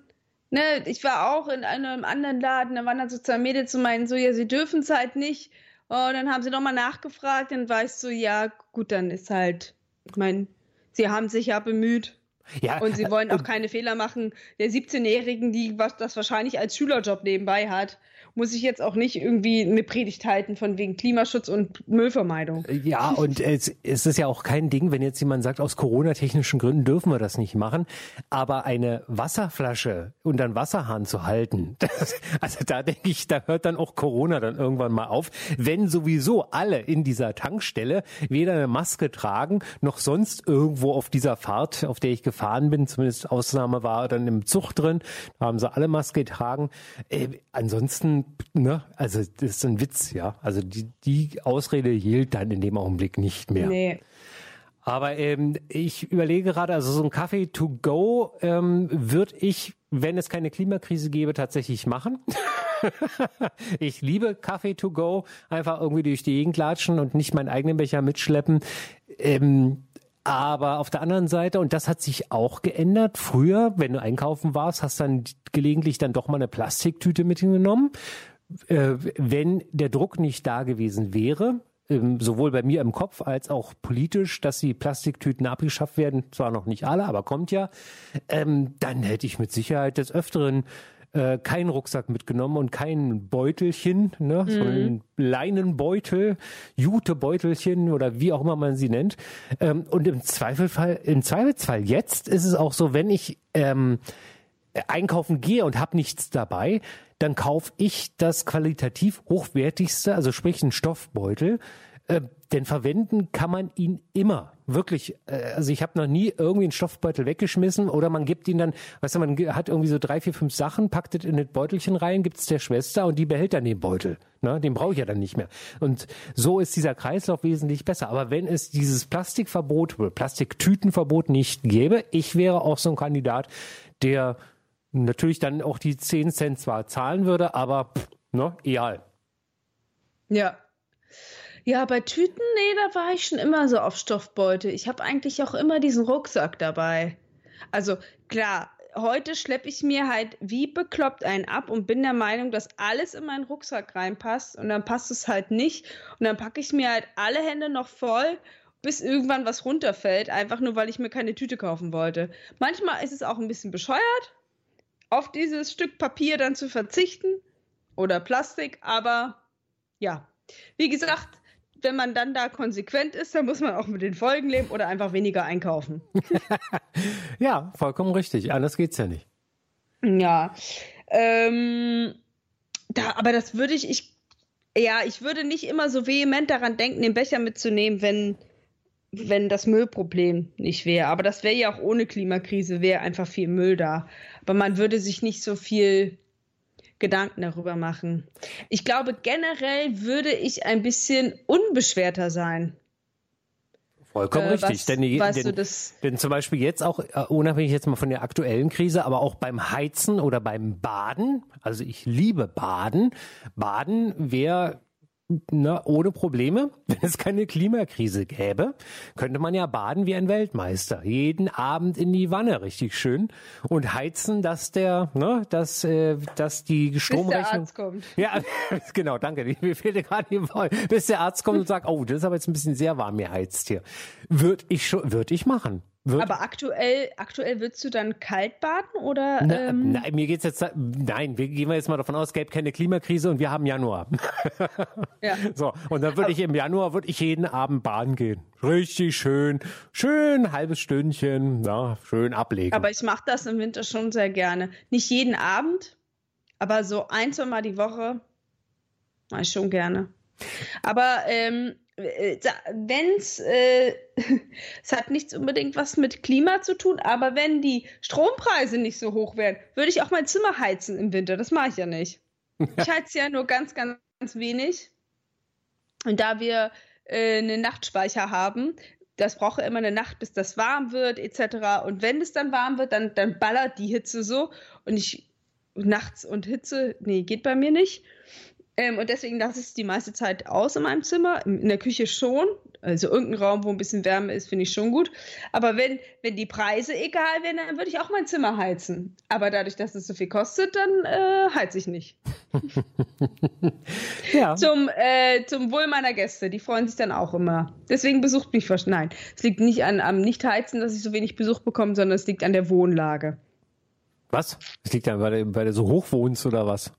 Ne, ich war auch in einem anderen Laden, da waren dann so zwei Mädels und meinen so, ja, sie dürfen es halt nicht. Und dann haben sie nochmal nachgefragt, dann ich so, ja, gut, dann ist halt, ich meine, sie haben sich ja bemüht Ja, und sie wollen auch keine Fehler machen. Der 17-Jährigen, die was das wahrscheinlich als Schülerjob nebenbei hat, muss ich jetzt auch nicht irgendwie eine Predigt halten von wegen Klimaschutz und Müllvermeidung. Ja, und es, es ist ja auch kein Ding, wenn jetzt jemand sagt, aus Corona-technischen Gründen dürfen wir das nicht machen. Aber eine Wasserflasche und einen Wasserhahn zu halten, das, also da denke ich, da hört dann auch Corona dann irgendwann mal auf. Wenn sowieso alle in dieser Tankstelle weder eine Maske tragen, noch sonst irgendwo auf dieser Fahrt, auf der ich gefahren bin, zumindest Ausnahme war dann im Zug drin, da haben sie alle Maske getragen. Äh, ansonsten, ne, also das ist ein Witz, ja. Also die, die Ausrede hielt dann in dem Augenblick nicht mehr. Nee. Aber ähm, ich überlege gerade, also so ein Kaffee to go ähm, würde ich, wenn es keine Klimakrise gäbe, tatsächlich machen. ich liebe Kaffee to go, einfach irgendwie durch die Gegend latschen und nicht meinen eigenen Becher mitschleppen. Ähm, aber auf der anderen Seite, und das hat sich auch geändert, früher, wenn du einkaufen warst, hast dann gelegentlich dann doch mal eine Plastiktüte mitgenommen. Äh, wenn der Druck nicht da gewesen wäre, ähm, sowohl bei mir im Kopf als auch politisch, dass die Plastiktüten abgeschafft werden, zwar noch nicht alle, aber kommt ja, ähm, dann hätte ich mit Sicherheit des Öfteren äh, keinen Rucksack mitgenommen und kein Beutelchen, ne, so ein Leinenbeutel, Jutebeutelchen oder wie auch immer man sie nennt. Ähm, und im Zweifelfall, im Zweifelsfall jetzt ist es auch so, wenn ich ähm, einkaufen gehe und habe nichts dabei, dann kaufe ich das qualitativ hochwertigste, also sprich einen Stoffbeutel. Äh, denn verwenden kann man ihn immer. Wirklich. Äh, also ich habe noch nie irgendwie einen Stoffbeutel weggeschmissen oder man gibt ihn dann, weißt du, man hat irgendwie so drei, vier, fünf Sachen, packt es in das Beutelchen rein, gibt es der Schwester und die behält dann den Beutel. Ne? Den brauche ich ja dann nicht mehr. Und so ist dieser Kreislauf wesentlich besser. Aber wenn es dieses Plastikverbot Plastiktütenverbot nicht gäbe, ich wäre auch so ein Kandidat, der natürlich dann auch die 10 Cent zwar zahlen würde, aber pff, ne, egal. Ja. Ja, bei Tüten, nee, da war ich schon immer so auf Stoffbeutel. Ich habe eigentlich auch immer diesen Rucksack dabei. Also klar, heute schleppe ich mir halt wie bekloppt einen ab und bin der Meinung, dass alles in meinen Rucksack reinpasst und dann passt es halt nicht. Und dann packe ich mir halt alle Hände noch voll, bis irgendwann was runterfällt, einfach nur weil ich mir keine Tüte kaufen wollte. Manchmal ist es auch ein bisschen bescheuert, auf dieses Stück Papier dann zu verzichten oder Plastik, aber ja, wie gesagt, wenn man dann da konsequent ist, dann muss man auch mit den Folgen leben oder einfach weniger einkaufen. ja, vollkommen richtig. Anders geht's ja nicht. Ja. Ähm, da, aber das würde ich, ich, ja, ich würde nicht immer so vehement daran denken, den Becher mitzunehmen, wenn, wenn das Müllproblem nicht wäre. Aber das wäre ja auch ohne Klimakrise, wäre einfach viel Müll da. Aber man würde sich nicht so viel Gedanken darüber machen. Ich glaube, generell würde ich ein bisschen unbeschwerter sein. Vollkommen äh, richtig. Was, denn, die, denn, denn, zum Beispiel jetzt auch, uh, unabhängig jetzt mal von der aktuellen Krise, aber auch beim Heizen oder beim Baden, also ich liebe Baden. Baden wäre na, ohne Probleme. Wenn es keine Klimakrise gäbe, könnte man ja baden wie ein Weltmeister. Jeden Abend in die Wanne, richtig schön. Und heizen, dass der, ne, dass, äh, dass die Stromrechnung. Bis der Arzt kommt. Ja, genau, danke. Mir fehlte gerade die Wahl. Bis der Arzt kommt und sagt, oh, das ist aber jetzt ein bisschen sehr warm, mir heizt hier. Würde ich schon, würde ich machen. Wird Aber aktuell, aktuell würdest du dann kalt baden oder? Na, ähm? na, mir geht's jetzt, nein, wir gehen wir jetzt mal davon aus, es gäbe keine Klimakrise und wir haben Januar. ja. So, und dann würde ich im Januar, würde ich jeden Abend baden gehen. Richtig schön, schön, halbes Stündchen, ja, schön ablegen. Aber ich mache das im Winter schon sehr gerne. Nicht jeden Abend, aber so ein, zwei Mal die Woche mache ich schon gerne. Aber ähm, äh, wenn es, äh, es hat nichts unbedingt was mit Klima zu tun, aber wenn die Strompreise nicht so hoch wären, würde ich auch mein Zimmer heizen im Winter. Das mache ich ja nicht. Ich heize ja nur ganz, ganz, ganz wenig. Und da wir äh, einen Nachtspeicher haben, das braucht immer eine Nacht, bis das warm wird, etc. Und wenn es dann warm wird, dann, dann ballert die Hitze so. Und ich nachts und Hitze, nee, geht bei mir nicht. Ähm, und deswegen lasse ich es die meiste Zeit aus in meinem Zimmer. In der Küche schon. Also irgendein Raum, wo ein bisschen Wärme ist, finde ich schon gut. Aber wenn, wenn die Preise egal wären, dann würde ich auch mein Zimmer heizen. Aber dadurch, dass es so viel kostet, dann äh, heize ich nicht. ja. Zum, äh, zum Wohl meiner Gäste. Die freuen sich dann auch immer. Deswegen besucht mich fast. Nein, es liegt nicht an, am Nicht-Heizen, dass ich so wenig Besuch bekomme, sondern es liegt an der Wohnlage. Was? Es liegt an, weil du, weil du so hoch wohnst oder was?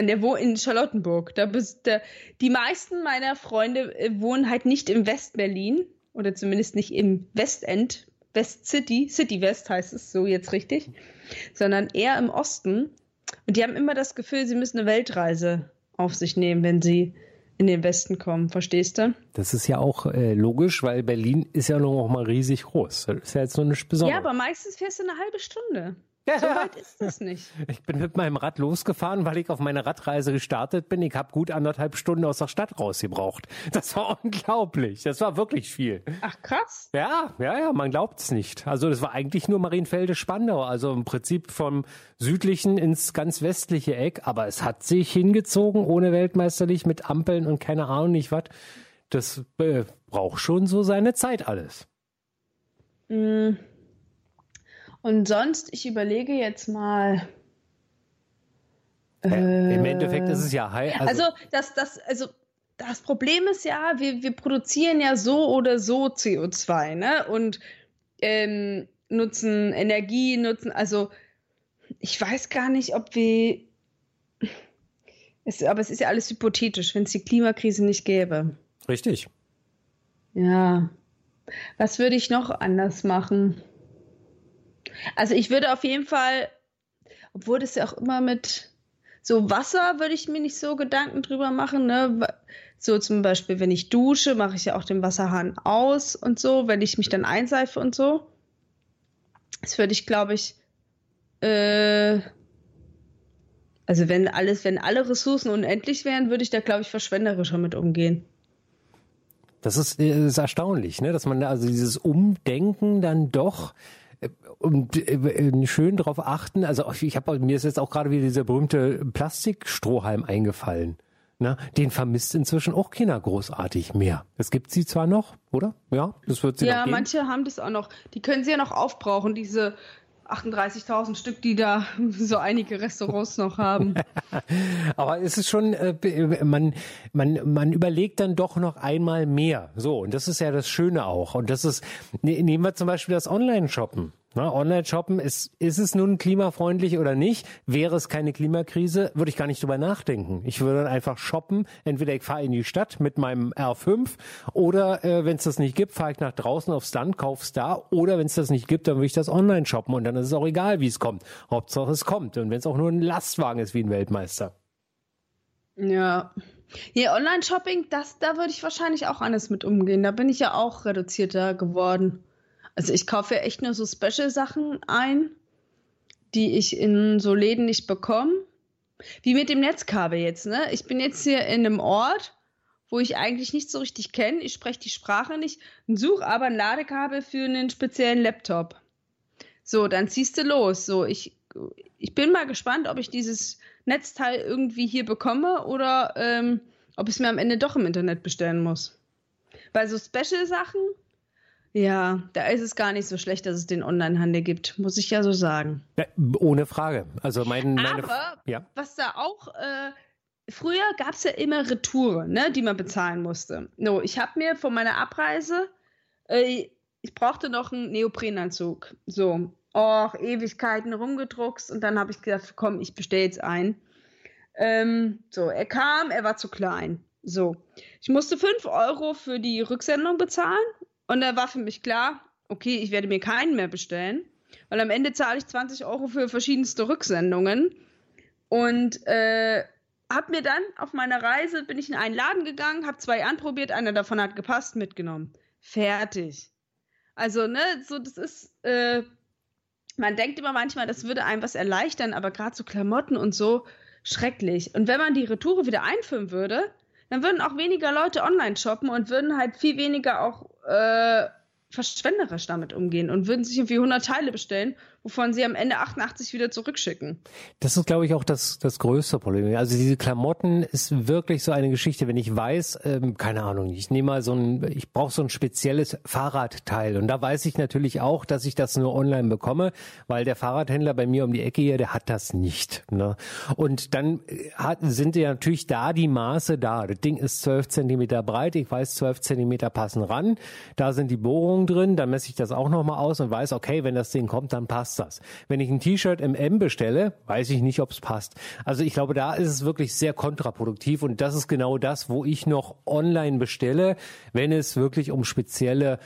An der wo in Charlottenburg. Da bist, da, die meisten meiner Freunde äh, wohnen halt nicht im West-Berlin oder zumindest nicht im Westend, West City, City West heißt es so jetzt richtig, sondern eher im Osten. Und die haben immer das Gefühl, sie müssen eine Weltreise auf sich nehmen, wenn sie in den Westen kommen, verstehst du? Das ist ja auch äh, logisch, weil Berlin ist ja noch mal riesig groß. Das ist ja jetzt nur eine Besonderheit. Ja, aber meistens fährst du eine halbe Stunde. So weit ist es nicht. Ich bin mit meinem Rad losgefahren, weil ich auf meine Radreise gestartet bin. Ich habe gut anderthalb Stunden aus der Stadt rausgebraucht. Das war unglaublich. Das war wirklich viel. Ach krass. Ja, ja, ja, man glaubt es nicht. Also das war eigentlich nur Marienfelde-Spandau, also im Prinzip vom südlichen ins ganz westliche Eck. Aber es hat sich hingezogen ohne Weltmeisterlich mit Ampeln und keine Ahnung nicht was. Das äh, braucht schon so seine Zeit alles. Mm. Und sonst, ich überlege jetzt mal. Äh, Im Endeffekt ist es ja high. Also, also, das, das, also das Problem ist ja, wir, wir produzieren ja so oder so CO2, ne? Und ähm, nutzen Energie, nutzen, also ich weiß gar nicht, ob wir. Es, aber es ist ja alles hypothetisch, wenn es die Klimakrise nicht gäbe. Richtig. Ja. Was würde ich noch anders machen? Also ich würde auf jeden Fall, obwohl das ja auch immer mit so Wasser würde ich mir nicht so Gedanken drüber machen, ne? So zum Beispiel, wenn ich dusche, mache ich ja auch den Wasserhahn aus und so, wenn ich mich dann einseife und so. Das würde ich, glaube ich, äh, also wenn alles, wenn alle Ressourcen unendlich wären, würde ich da, glaube ich, verschwenderischer mit umgehen. Das ist, ist erstaunlich, ne? dass man also dieses Umdenken dann doch und äh, schön darauf achten. Also ich habe mir ist jetzt auch gerade wieder dieser berühmte Plastikstrohhalm eingefallen. Na, den vermisst inzwischen auch keiner großartig mehr. Es gibt sie zwar noch, oder? Ja, das wird sie Ja, noch manche haben das auch noch. Die können sie ja noch aufbrauchen, diese 38.000 Stück, die da so einige Restaurants noch haben. Aber es ist schon, äh, man, man, man überlegt dann doch noch einmal mehr. So, und das ist ja das Schöne auch. Und das ist, ne, nehmen wir zum Beispiel das Online-Shoppen. Na, Online-Shoppen, ist, ist es nun klimafreundlich oder nicht? Wäre es keine Klimakrise, würde ich gar nicht drüber nachdenken. Ich würde einfach shoppen. Entweder ich fahre in die Stadt mit meinem R5 oder äh, wenn es das nicht gibt, fahre ich nach draußen aufs Land, kauf's da. Oder wenn es das nicht gibt, dann würde ich das online shoppen und dann ist es auch egal, wie es kommt. Hauptsache es kommt. Und wenn es auch nur ein Lastwagen ist wie ein Weltmeister. Ja. Hier Online-Shopping, da würde ich wahrscheinlich auch anders mit umgehen. Da bin ich ja auch reduzierter geworden. Also ich kaufe ja echt nur so Special-Sachen ein, die ich in so Läden nicht bekomme. Wie mit dem Netzkabel jetzt, ne? Ich bin jetzt hier in einem Ort, wo ich eigentlich nicht so richtig kenne. Ich spreche die Sprache nicht und suche aber ein Ladekabel für einen speziellen Laptop. So, dann ziehst du los. So, ich, ich bin mal gespannt, ob ich dieses Netzteil irgendwie hier bekomme oder ähm, ob ich es mir am Ende doch im Internet bestellen muss. Bei so Special-Sachen, ja, da ist es gar nicht so schlecht, dass es den Onlinehandel gibt, muss ich ja so sagen. Ja, ohne Frage. Also mein, meine, Aber ja. was da auch, äh, früher gab es ja immer Retouren, ne, die man bezahlen musste. No, ich habe mir von meiner Abreise, äh, ich brauchte noch einen Neoprenanzug. So, och, Ewigkeiten rumgedruckst und dann habe ich gedacht, komm, ich bestelle jetzt einen. Ähm, so, er kam, er war zu klein. So, ich musste 5 Euro für die Rücksendung bezahlen und da war für mich klar, okay, ich werde mir keinen mehr bestellen, weil am Ende zahle ich 20 Euro für verschiedenste Rücksendungen. Und äh, habe mir dann auf meiner Reise, bin ich in einen Laden gegangen, habe zwei anprobiert, einer davon hat gepasst, mitgenommen. Fertig. Also, ne, so, das ist, äh, man denkt immer manchmal, das würde einem was erleichtern, aber gerade so Klamotten und so, schrecklich. Und wenn man die Retoure wieder einführen würde, dann würden auch weniger Leute online shoppen und würden halt viel weniger auch äh, verschwenderisch damit umgehen und würden sich irgendwie 100 Teile bestellen wovon sie am Ende 88 wieder zurückschicken. Das ist, glaube ich, auch das, das größte Problem. Also diese Klamotten ist wirklich so eine Geschichte, wenn ich weiß, ähm, keine Ahnung, ich nehme mal so ein, ich brauche so ein spezielles Fahrradteil und da weiß ich natürlich auch, dass ich das nur online bekomme, weil der Fahrradhändler bei mir um die Ecke hier, der hat das nicht. Ne? Und dann äh, hat, sind ja natürlich da die Maße da. Das Ding ist 12 Zentimeter breit, ich weiß, 12 Zentimeter passen ran, da sind die Bohrungen drin, dann messe ich das auch nochmal aus und weiß, okay, wenn das Ding kommt, dann passt passt das. Wenn ich ein T-Shirt im M bestelle, weiß ich nicht, ob es passt. Also ich glaube, da ist es wirklich sehr kontraproduktiv und das ist genau das, wo ich noch online bestelle, wenn es wirklich um spezielle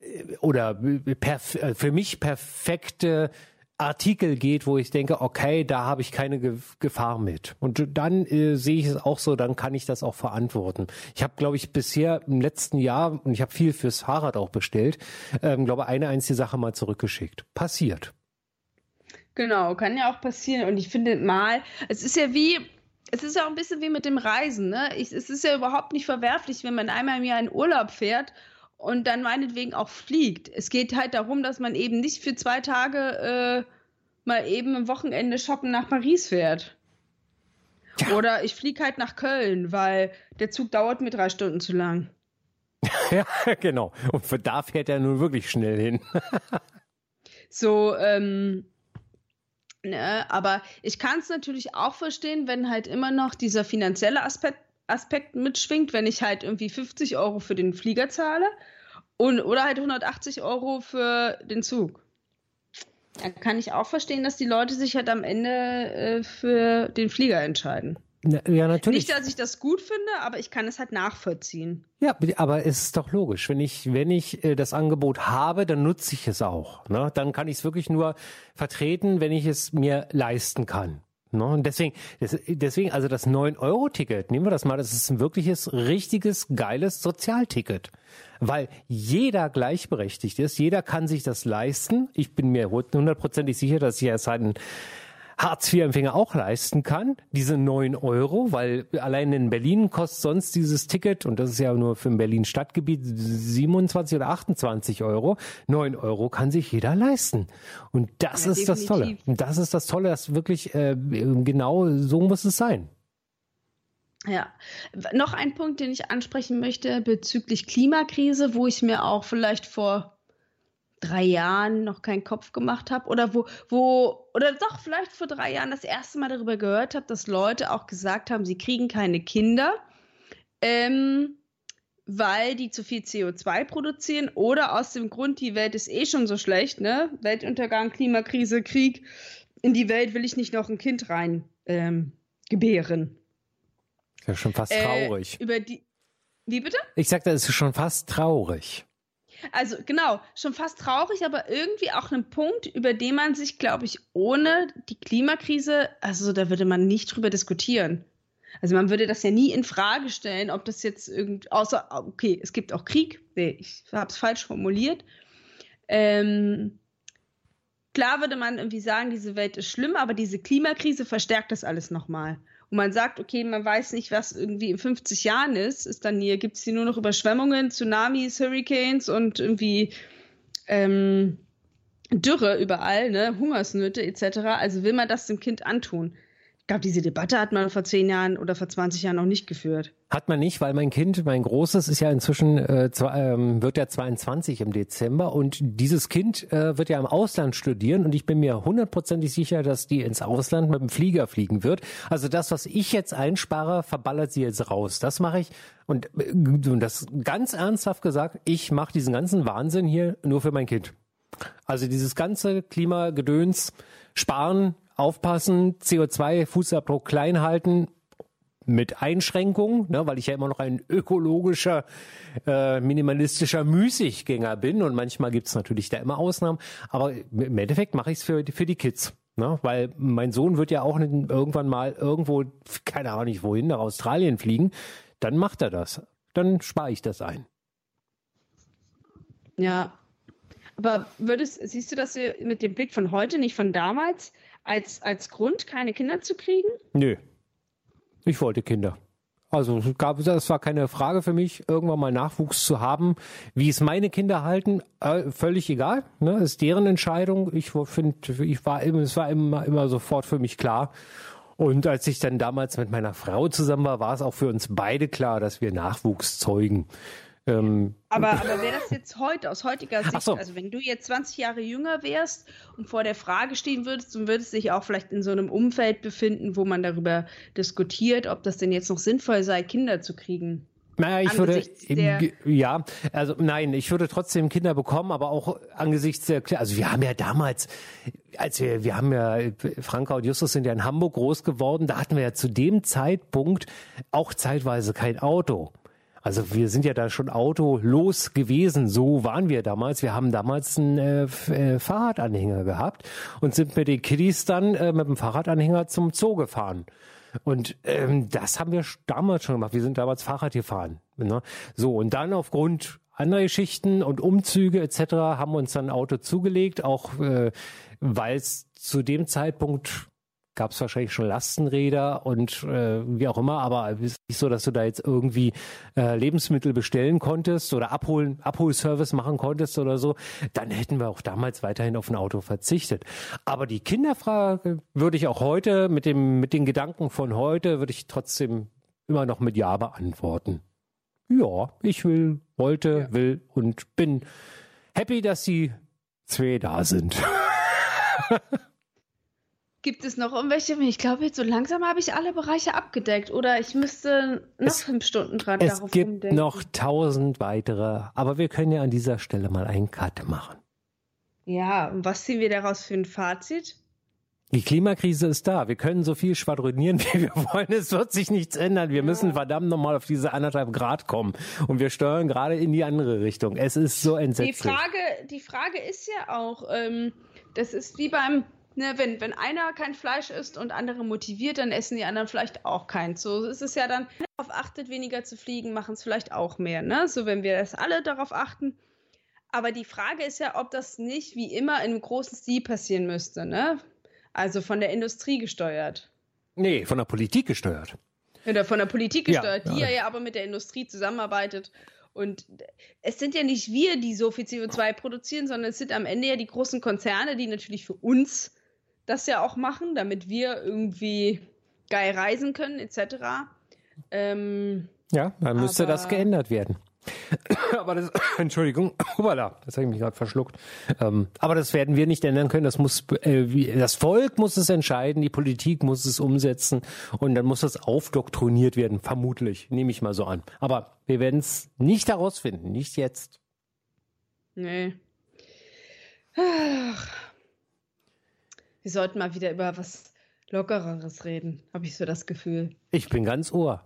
äh, oder äh, für mich perfekte Artikel geht, wo ich denke, okay, da habe ich keine Ge Gefahr mit. Und dann äh, sehe ich es auch so, dann kann ich das auch verantworten. Ich habe, glaube ich, bisher im letzten Jahr, und ich habe viel fürs Fahrrad auch bestellt, ähm, glaube eine einzige Sache mal zurückgeschickt. Passiert. Genau, kann ja auch passieren. Und ich finde mal, es ist ja wie, es ist ja auch ein bisschen wie mit dem Reisen. Ne? Ich, es ist ja überhaupt nicht verwerflich, wenn man einmal im Jahr in Urlaub fährt und dann meinetwegen auch fliegt. Es geht halt darum, dass man eben nicht für zwei Tage äh, mal eben am Wochenende shoppen nach Paris fährt. Ja. Oder ich fliege halt nach Köln, weil der Zug dauert mir drei Stunden zu lang. ja, genau. Und für da fährt er nun wirklich schnell hin. so, ähm, Ne? Aber ich kann es natürlich auch verstehen, wenn halt immer noch dieser finanzielle Aspekt, Aspekt mitschwingt, wenn ich halt irgendwie 50 Euro für den Flieger zahle und, oder halt 180 Euro für den Zug. Dann kann ich auch verstehen, dass die Leute sich halt am Ende äh, für den Flieger entscheiden. Ja, natürlich. Nicht, dass ich das gut finde, aber ich kann es halt nachvollziehen. Ja, aber es ist doch logisch. Wenn ich, wenn ich äh, das Angebot habe, dann nutze ich es auch. Ne? Dann kann ich es wirklich nur vertreten, wenn ich es mir leisten kann. Ne? Und deswegen, deswegen, also das 9-Euro-Ticket, nehmen wir das mal, das ist ein wirkliches, richtiges, geiles Sozialticket. Weil jeder gleichberechtigt ist, jeder kann sich das leisten. Ich bin mir hundertprozentig sicher, dass ich erst einen Hartz-IV-Empfänger auch leisten kann, diese neun Euro, weil allein in Berlin kostet sonst dieses Ticket, und das ist ja nur für ein Berlin-Stadtgebiet, 27 oder 28 Euro. Neun Euro kann sich jeder leisten. Und das ja, ist definitiv. das Tolle. Und das ist das Tolle, dass wirklich äh, genau so muss es sein. Ja, noch ein Punkt, den ich ansprechen möchte bezüglich Klimakrise, wo ich mir auch vielleicht vor drei Jahren noch keinen Kopf gemacht habe oder wo, wo, oder doch vielleicht vor drei Jahren das erste Mal darüber gehört habe, dass Leute auch gesagt haben, sie kriegen keine Kinder, ähm, weil die zu viel CO2 produzieren oder aus dem Grund, die Welt ist eh schon so schlecht, ne? Weltuntergang, Klimakrise, Krieg. In die Welt will ich nicht noch ein Kind rein ähm, gebären. Ist ja schon fast Äh, traurig. über die. Wie bitte? ich sagte, es ist schon fast traurig. Also genau, schon fast traurig, aber irgendwie auch ein Punkt, über den man sich, glaube ich, ohne die Klimakrise, also da würde man nicht drüber diskutieren. Also man würde das ja nie in Frage stellen, ob das jetzt irgend, außer, okay, es gibt auch Krieg, nee, ich habe es falsch formuliert. Ähm, klar würde man irgendwie sagen, diese Welt ist schlimm, aber diese Klimakrise verstärkt das alles nochmal. Und man sagt, okay, man weiß nicht, was irgendwie in 50 Jahren ist, ist dann hier, gibt es hier nur noch Überschwemmungen, Tsunamis, Hurricanes und irgendwie ähm, Dürre überall, ne, Hungersnöte etc. Also will man das dem Kind antun? Ich glaube, diese Debatte hat man vor zehn Jahren oder vor 20 Jahren noch nicht geführt. Hat man nicht, weil mein Kind, mein Großes, ist ja inzwischen, äh, zwei, ähm, wird ja 22 im Dezember und dieses Kind äh, wird ja im Ausland studieren und ich bin mir hundertprozentig sicher, dass die ins Ausland mit dem Flieger fliegen wird. Also das, was ich jetzt einspare, verballert sie jetzt raus. Das mache ich und, äh, und das ganz ernsthaft gesagt, ich mache diesen ganzen Wahnsinn hier nur für mein Kind. Also dieses ganze Klimagedöns, sparen, aufpassen, CO2-Fußabdruck klein halten, mit Einschränkungen, ne, weil ich ja immer noch ein ökologischer, äh, minimalistischer Müßiggänger bin und manchmal gibt's natürlich da immer Ausnahmen, aber im Endeffekt mache ich es für, für die Kids. Ne, weil mein Sohn wird ja auch irgendwann mal irgendwo, keine Ahnung nicht wohin, nach Australien fliegen, dann macht er das. Dann spare ich das ein. Ja. Aber würdest, siehst du das mit dem Blick von heute, nicht von damals, als, als Grund, keine Kinder zu kriegen? Nö. Ich wollte Kinder. Also es gab, das war keine Frage für mich, irgendwann mal Nachwuchs zu haben. Wie es meine Kinder halten, äh, völlig egal. Ne? Ist deren Entscheidung. Ich finde, ich war immer, es war immer, immer sofort für mich klar. Und als ich dann damals mit meiner Frau zusammen war, war es auch für uns beide klar, dass wir Nachwuchs zeugen. Ähm, Aber, aber wäre das jetzt heute, aus heutiger Sicht, so. also wenn du jetzt 20 Jahre jünger wärst und vor der Frage stehen würdest und würdest dich auch vielleicht in so einem Umfeld befinden, wo man darüber diskutiert, ob das denn jetzt noch sinnvoll sei, Kinder zu kriegen. Naja, ich würde, Angesichts ja, also nein, ich würde trotzdem Kinder bekommen, aber auch angesichts der, also wir haben ja damals, als wir, wir haben ja, Franka und Justus sind ja in Hamburg groß geworden, da hatten wir ja zu dem Zeitpunkt auch zeitweise kein Auto. Also wir sind ja da schon autolos gewesen, so waren wir damals. Wir haben damals einen äh, äh, Fahrradanhänger gehabt und sind mit den Kiddies dann äh, mit dem Fahrradanhänger zum Zoo gefahren. Und ähm, das haben wir damals schon gemacht. Wir sind damals Fahrrad gefahren. Ne? So, und dann aufgrund anderer Geschichten und Umzüge etc. haben wir uns dann ein Auto zugelegt, auch äh, weil es zu dem Zeitpunkt gab es wahrscheinlich schon Lastenräder und äh, wie auch immer, aber es ist nicht so, dass du da jetzt irgendwie äh, Lebensmittel bestellen konntest oder abholen, Abholservice machen konntest oder so, dann hätten wir auch damals weiterhin auf ein Auto verzichtet. Aber die Kinderfrage würde ich auch heute mit dem mit den Gedanken von heute würde ich trotzdem immer noch mit Ja beantworten. Ja, ich will, wollte, will und bin happy, dass die zwei da sind. Gibt es noch irgendwelche? Ich glaube, jetzt so langsam habe ich alle Bereiche abgedeckt. Oder ich müsste noch Es- fünf Stunden dran Es darauf gibt rumdenken. noch tausend weitere, aber wir können ja an dieser Stelle mal einen Cut machen. Ja, und was ziehen wir daraus für ein Fazit? Die Klimakrise ist da. Wir können so viel schwadronieren, wie wir wollen. Es wird sich nichts ändern. Wir müssen verdammt nochmal auf diese anderthalb Grad kommen. Und wir steuern gerade in die andere Richtung. Es ist so Die entsetzlich. Frage, die Frage ist ja auch, ähm, das ist wie beim, ne, wenn, wenn einer kein Fleisch isst und andere motiviert, dann essen die anderen vielleicht auch keins. So ist es ja dann, wer darauf achtet, weniger zu fliegen, machen es vielleicht auch mehr. Ne? So, wenn wir das alle darauf achten. Aber die Frage ist ja, ob das nicht wie immer in einem großen Stil passieren müsste. Ne? Also von der Industrie gesteuert. Nee, von der Politik gesteuert. Oder von der Politik Ja, gesteuert, die ja. ja, ja aber mit der Industrie zusammenarbeitet. Und es sind ja nicht wir, die so viel CO2 produzieren, sondern es sind am Ende ja die großen Konzerne, die natürlich für uns das ja auch machen, damit wir irgendwie geil reisen können, etc. Ähm, Ja, dann müsste das geändert werden. aber das, Entschuldigung, hoppala, das habe ich mich gerade verschluckt. Ähm, aber das werden wir nicht ändern können. Das muss, äh, wie, das Volk muss es entscheiden, die Politik muss es umsetzen und dann muss das aufdoktriniert werden, vermutlich, nehme ich mal so an. Aber wir werden es nicht herausfinden, nicht jetzt. Nee. Ach. Wir sollten mal wieder über was Lockereres reden, habe ich so das Gefühl. Ich bin ganz ohr.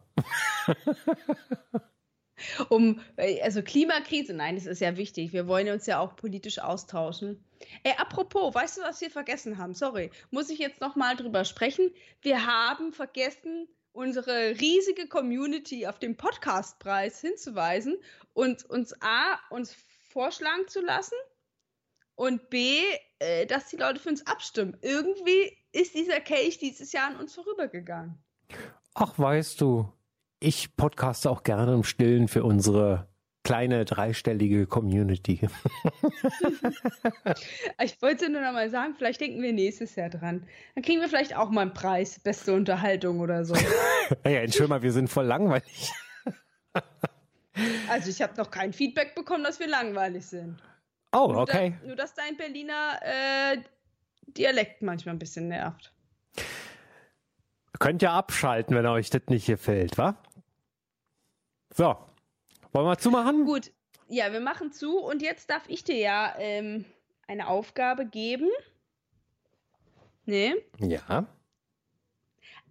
um, also Klimakrise, nein, das ist ja wichtig. Wir wollen uns ja auch politisch austauschen. Ey, apropos, weißt du, was wir vergessen haben? Sorry, muss ich jetzt nochmal drüber sprechen? Wir haben vergessen, unsere riesige Community auf den Podcastpreis hinzuweisen und uns A, uns vorschlagen zu lassen und B, äh, dass die Leute für uns abstimmen. Irgendwie ist dieser Kelch dieses Jahr an uns vorübergegangen. Ach, weißt du, ich podcaste auch gerne im Stillen für unsere kleine dreistellige Community. ich wollte nur noch mal sagen, vielleicht denken wir nächstes Jahr dran. Dann kriegen wir vielleicht auch mal einen Preis, beste Unterhaltung oder so. naja, entschuldige mal, wir sind voll langweilig. also ich habe noch kein Feedback bekommen, dass wir langweilig sind. Oh, okay. Nur, da, nur dass dein Berliner äh, Dialekt manchmal ein bisschen nervt. Könnt ihr abschalten, wenn euch das nicht gefällt, wa? So, wollen wir zumachen? Gut, ja, wir machen zu und jetzt darf ich dir ja ähm, eine Aufgabe geben. Ne? Ja.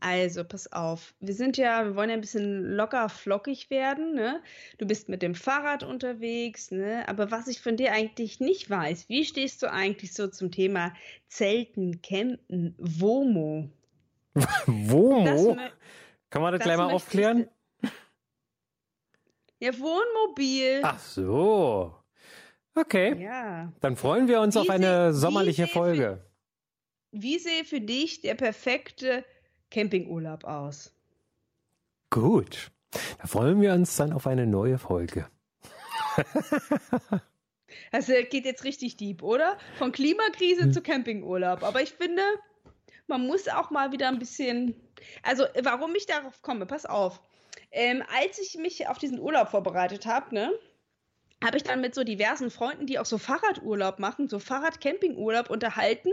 Also, pass auf. Wir sind ja, wir wollen ja ein bisschen locker flockig werden, ne? Du bist mit dem Fahrrad unterwegs, ne? Aber was ich von dir eigentlich nicht weiß, wie stehst du eigentlich so zum Thema Zelten, Campen, WOMO? WOMO? Kann man das, das gleich mal aufklären? Ja, Wohnmobil. Ach so. Okay. Ja. Dann freuen wir uns wie auf eine sommerliche Folge. Für, wie sehe für dich der perfekte Campingurlaub aus. Gut. Da freuen wir uns dann auf eine neue Folge. Also geht jetzt richtig deep, oder? Von Klimakrise hm. zu Campingurlaub. Aber ich finde, man muss auch mal wieder ein bisschen. Also, warum ich darauf komme, pass auf. Ähm, als ich mich auf diesen Urlaub vorbereitet habe, ne, habe ich dann mit so diversen Freunden, die auch so Fahrradurlaub machen, so Fahrradcampingurlaub unterhalten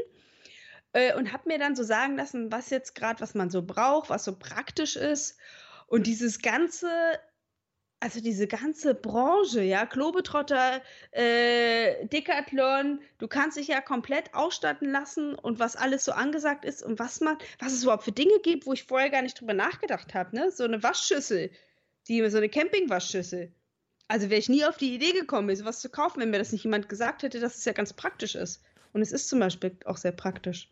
äh, und habe mir dann so sagen lassen, was jetzt gerade, was man so braucht, was so praktisch ist. Und dieses ganze, also diese ganze Branche, ja, Globetrotter, äh, Decathlon, du kannst dich ja komplett ausstatten lassen und was alles so angesagt ist und was man, was es überhaupt für Dinge gibt, wo ich vorher gar nicht drüber nachgedacht habe, ne? So eine Waschschüssel, die, so eine Campingwaschschüssel. Also wäre ich nie auf die Idee gekommen, sowas zu kaufen, wenn mir das nicht jemand gesagt hätte, dass es ja ganz praktisch ist. Und es ist zum Beispiel auch sehr praktisch.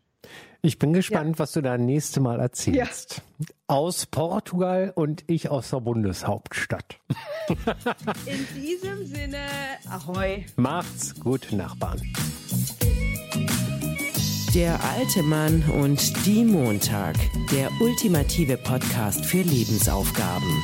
Ich bin gespannt, ja. was du da nächste Mal erzählst. Ja. Aus Portugal und ich aus der Bundeshauptstadt. In diesem Sinne, ahoi. Macht's gut, Nachbarn. Der alte Mann und die Montag. Der ultimative Podcast für Lebensaufgaben.